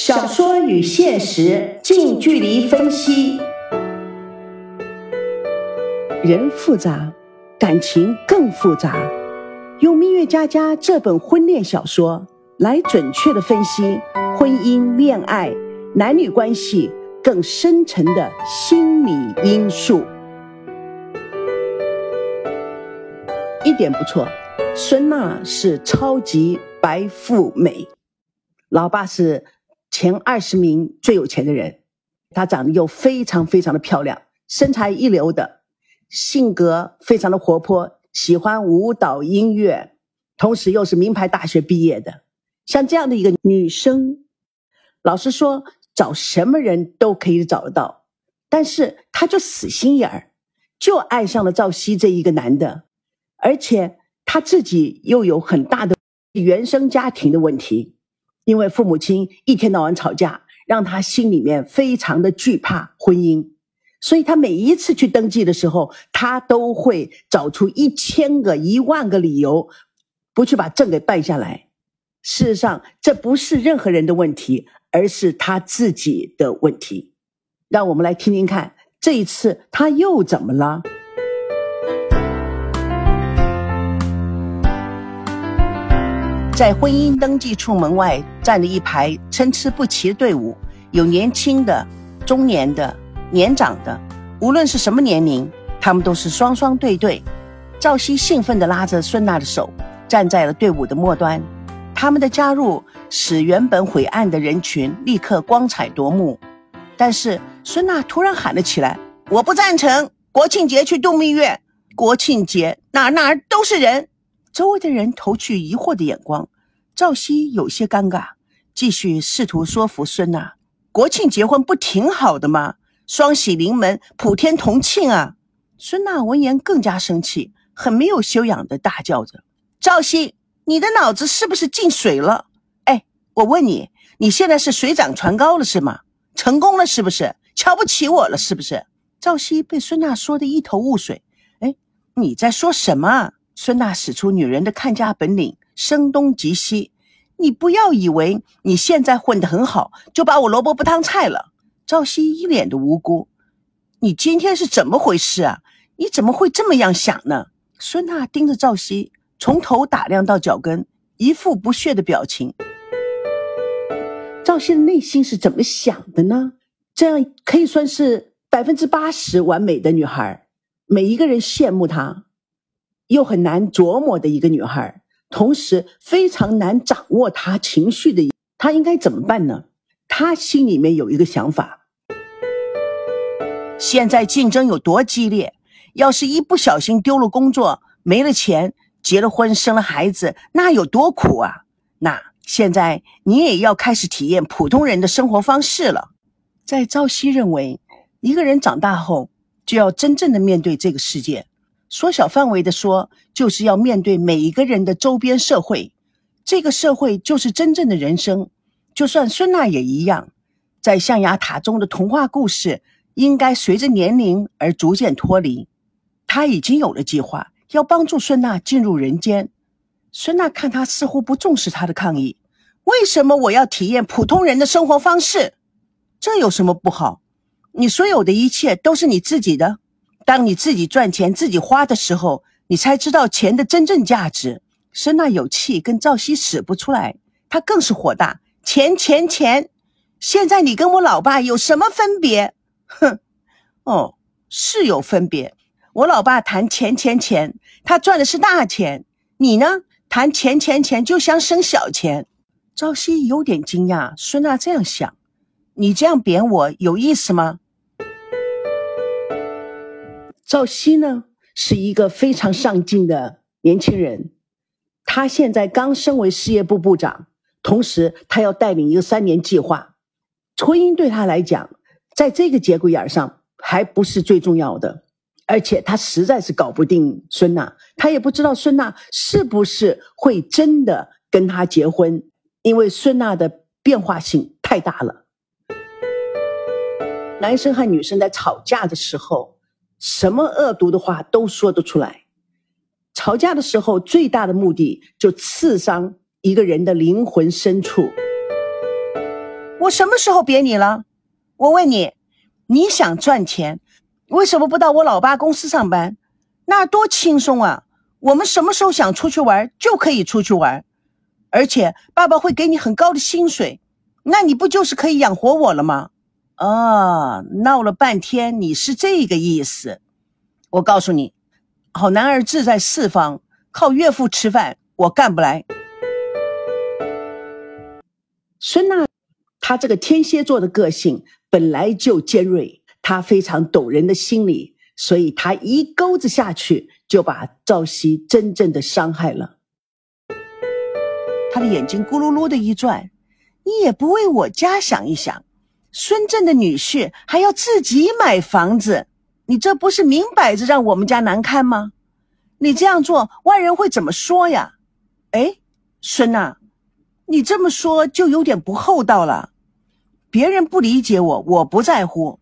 小说与现实近距离分析。人复杂，感情更复杂。用《蜜月佳佳》这本婚恋小说来准确的分析婚姻、恋爱、男女关系更深层的心理因素。一点不错，孙娜是超级白富美，老爸是前二十名最有钱的人，她长得又非常非常的漂亮，身材一流的，性格非常的活泼，喜欢舞蹈音乐，同时又是名牌大学毕业的，像这样的一个女生，老实说，找什么人都可以找得到，但是她就死心眼儿，就爱上了赵熙这一个男的。而且她自己又有很大的原生家庭的问题，因为父母亲一天到晚吵架，让他心里面非常的惧怕婚姻，所以他每一次去登记的时候，他都会找出一千个、一万个理由，不去把证给办下来。事实上，这不是任何人的问题，而是他自己的问题。让我们来听听看，这一次他又怎么了？在婚姻登记处门外站着一排参差不齐的队伍，有年轻的、中年的、年长的，无论是什么年龄，他们都是双双对对。赵熙兴奋地拉着孙娜的手，站在了队伍的末端。他们的加入使原本晦暗的人群立刻光彩夺目。但是孙娜突然喊了起来：“我不赞成国庆节去度蜜月！国庆节哪哪都是人。”周围的人投去疑惑的眼光，赵熙有些尴尬，继续试图说服孙娜：“国庆结婚不挺好的吗？双喜临门，普天同庆啊！”孙娜闻言更加生气，很没有修养的大叫着：“赵熙，你的脑子是不是进水了？哎，我问你，你现在是水涨船高了是吗？成功了是不是？瞧不起我了是不是？”赵熙被孙娜说的一头雾水：“哎，你在说什么？”孙娜使出女人的看家本领，声东击西。你不要以为你现在混得很好，就把我萝卜不当菜了。赵熙一脸的无辜。你今天是怎么回事啊？你怎么会这么样想呢？孙娜盯着赵熙，从头打量到脚跟，一副不屑的表情。赵熙的内心是怎么想的呢？这样可以算是百分之八十完美的女孩，每一个人羡慕她。又很难琢磨的一个女孩，同时非常难掌握她情绪的，她应该怎么办呢？她心里面有一个想法：现在竞争有多激烈，要是一不小心丢了工作、没了钱、结了婚、生了孩子，那有多苦啊！那现在你也要开始体验普通人的生活方式了。在朝夕认为，一个人长大后就要真正的面对这个世界。缩小范围的说，就是要面对每一个人的周边社会，这个社会就是真正的人生。就算孙娜也一样，在象牙塔中的童话故事，应该随着年龄而逐渐脱离。他已经有了计划，要帮助孙娜进入人间。孙娜看他似乎不重视他的抗议，为什么我要体验普通人的生活方式？这有什么不好？你所有的一切都是你自己的。当你自己赚钱、自己花的时候，你才知道钱的真正价值。孙娜有气，跟赵熙使不出来，他更是火大。钱钱钱！现在你跟我老爸有什么分别？哼！哦，是有分别。我老爸谈钱钱钱，他赚的是大钱。你呢？谈钱钱钱就想省小钱。赵熙有点惊讶，孙娜这样想，你这样贬我有意思吗？赵熙呢，是一个非常上进的年轻人。他现在刚升为事业部部长，同时他要带领一个三年计划。婚姻对他来讲，在这个节骨眼上还不是最重要的。而且他实在是搞不定孙娜，他也不知道孙娜是不是会真的跟他结婚，因为孙娜的变化性太大了。男生和女生在吵架的时候。什么恶毒的话都说得出来。吵架的时候，最大的目的就刺伤一个人的灵魂深处。我什么时候贬你了？我问你，你想赚钱，为什么不到我老爸公司上班？那多轻松啊！我们什么时候想出去玩就可以出去玩，而且爸爸会给你很高的薪水，那你不就是可以养活我了吗？啊，闹了半天你是这个意思。我告诉你，好男儿志在四方，靠岳父吃饭我干不来。孙娜，她这个天蝎座的个性本来就尖锐，她非常懂人的心理，所以她一钩子下去就把赵熙真正的伤害了。他的眼睛咕噜噜的一转，你也不为我家想一想。孙振的女婿还要自己买房子，你这不是明摆着让我们家难堪吗？你这样做，外人会怎么说呀？哎，孙呐，你这么说就有点不厚道了。别人不理解我，我不在乎；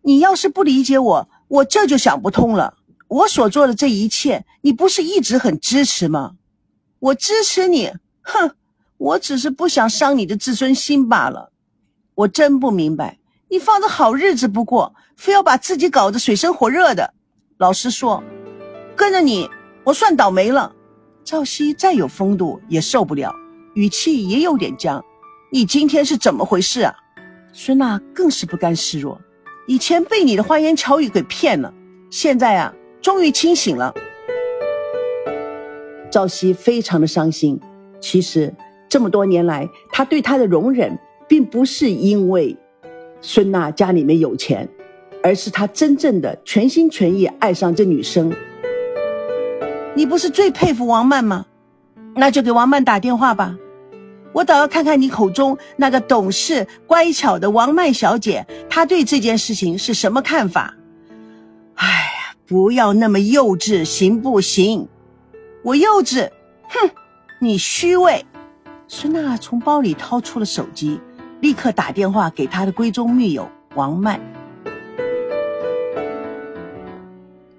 你要是不理解我，我这就想不通了。我所做的这一切，你不是一直很支持吗？我支持你，哼，我只是不想伤你的自尊心罢了。我真不明白，你放着好日子不过，非要把自己搞得水深火热的。老实说，跟着你，我算倒霉了。赵熙再有风度也受不了，语气也有点僵。你今天是怎么回事啊？孙娜更是不甘示弱，以前被你的花言巧语给骗了，现在啊，终于清醒了。赵熙非常的伤心。其实这么多年来，他对他的容忍。并不是因为孙娜家里面有钱，而是他真正的全心全意爱上这女生。你不是最佩服王曼吗？那就给王曼打电话吧，我倒要看看你口中那个懂事乖巧的王曼小姐，她对这件事情是什么看法？哎呀，不要那么幼稚，行不行？我幼稚？哼，你虚伪！孙娜从包里掏出了手机。立刻打电话给他的闺中密友王曼。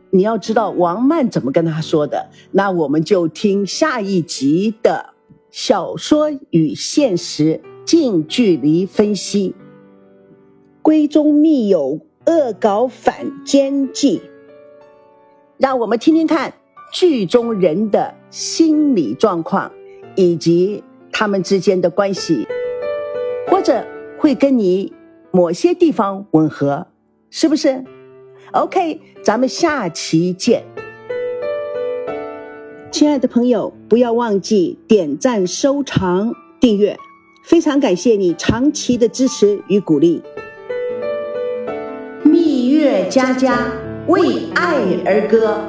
你要知道王曼怎么跟他说的，那我们就听下一集的小说与现实近距离分析。闺中密友恶搞反间计，让我们听听看剧中人的心理状况以及他们之间的关系。或者会跟你某些地方吻合，是不是？OK，咱们下期见。亲爱的朋友，不要忘记点赞、收藏、订阅，非常感谢你长期的支持与鼓励。蜜月佳佳为爱而歌。